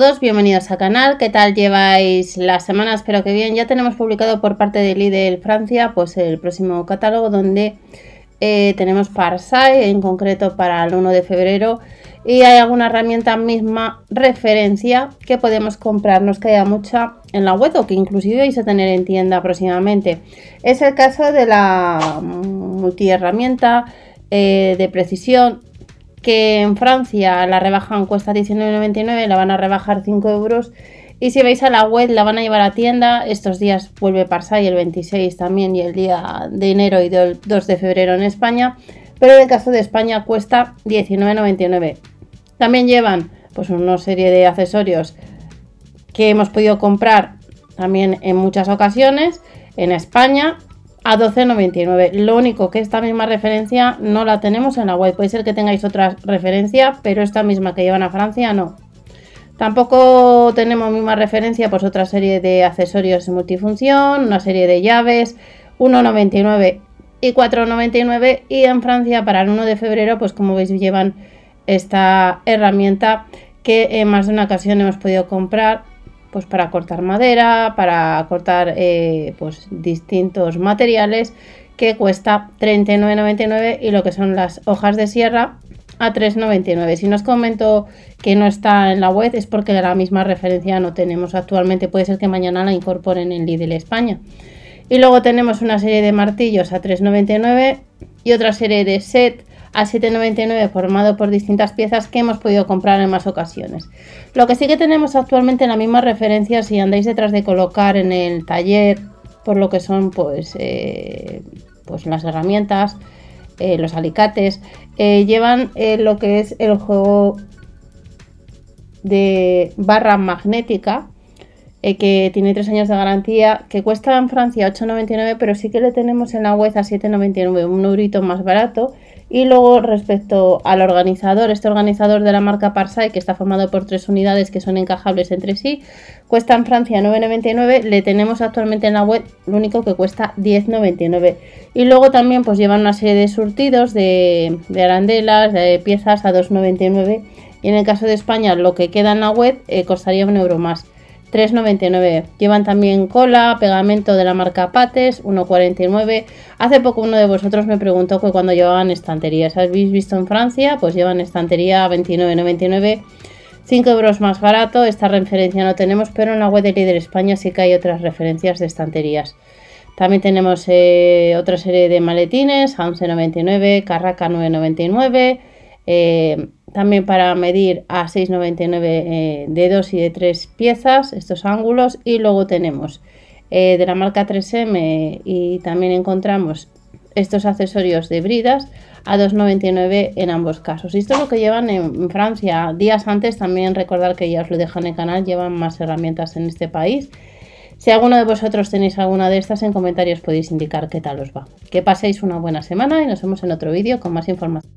todos, bienvenidos al canal. ¿Qué tal lleváis la semana? Espero que bien. Ya tenemos publicado por parte de Lidl Francia pues el próximo catálogo donde eh, tenemos Parsai, en concreto para el 1 de febrero. Y hay alguna herramienta misma referencia que podemos comprar. Nos queda mucha en la web o que inclusive vais a tener en tienda próximamente. Es el caso de la multiherramienta eh, de precisión que en Francia la rebajan cuesta 19,99, la van a rebajar 5 euros. Y si vais a la web, la van a llevar a tienda. Estos días vuelve Parsai el 26 también y el día de enero y el 2 de febrero en España. Pero en el caso de España cuesta 19,99. También llevan pues una serie de accesorios que hemos podido comprar también en muchas ocasiones en España a 12,99. Lo único que esta misma referencia no la tenemos en la web. Puede ser que tengáis otra referencia, pero esta misma que llevan a Francia no. Tampoco tenemos misma referencia, pues otra serie de accesorios multifunción, una serie de llaves, 1,99 y 4,99. Y en Francia para el 1 de febrero, pues como veis llevan esta herramienta que en más de una ocasión hemos podido comprar pues para cortar madera, para cortar eh, pues distintos materiales que cuesta 39,99 y lo que son las hojas de sierra a 3,99. Si nos comento que no está en la web es porque la misma referencia no tenemos actualmente. Puede ser que mañana la incorporen en Lidl España. Y luego tenemos una serie de martillos a 3,99 y otra serie de set a 7,99 formado por distintas piezas que hemos podido comprar en más ocasiones. Lo que sí que tenemos actualmente en la misma referencia si andáis detrás de colocar en el taller por lo que son pues, eh, pues las herramientas, eh, los alicates, eh, llevan lo que es el juego de barra magnética que tiene 3 años de garantía, que cuesta en Francia 8,99, pero sí que le tenemos en la web a 7,99, un eurito más barato y luego respecto al organizador, este organizador de la marca Parsai, que está formado por tres unidades que son encajables entre sí, cuesta en Francia 9,99, le tenemos actualmente en la web, lo único que cuesta 10,99. Y luego también pues llevan una serie de surtidos de, arandelas, de piezas a 2,99. Y en el caso de España lo que queda en la web eh, costaría un euro más. 3,99. Llevan también cola, pegamento de la marca Pates, 1,49. Hace poco uno de vosotros me preguntó que cuando llevaban estanterías. ¿Habéis visto en Francia? Pues llevan estantería 29,99. 5 euros más barato, esta referencia no tenemos, pero en la web de Líder España sí que hay otras referencias de estanterías. También tenemos eh, otra serie de maletines a 11,99, Carraca 9,99, eh, también para medir a 6,99 eh, de 2 y de 3 piezas estos ángulos y luego tenemos eh, de la marca 3M y también encontramos estos accesorios de bridas a 2,99 en ambos casos. Y esto es lo que llevan en Francia. Días antes también recordar que ya os lo dejan en el canal, llevan más herramientas en este país. Si alguno de vosotros tenéis alguna de estas en comentarios podéis indicar qué tal os va. Que paséis una buena semana y nos vemos en otro vídeo con más información.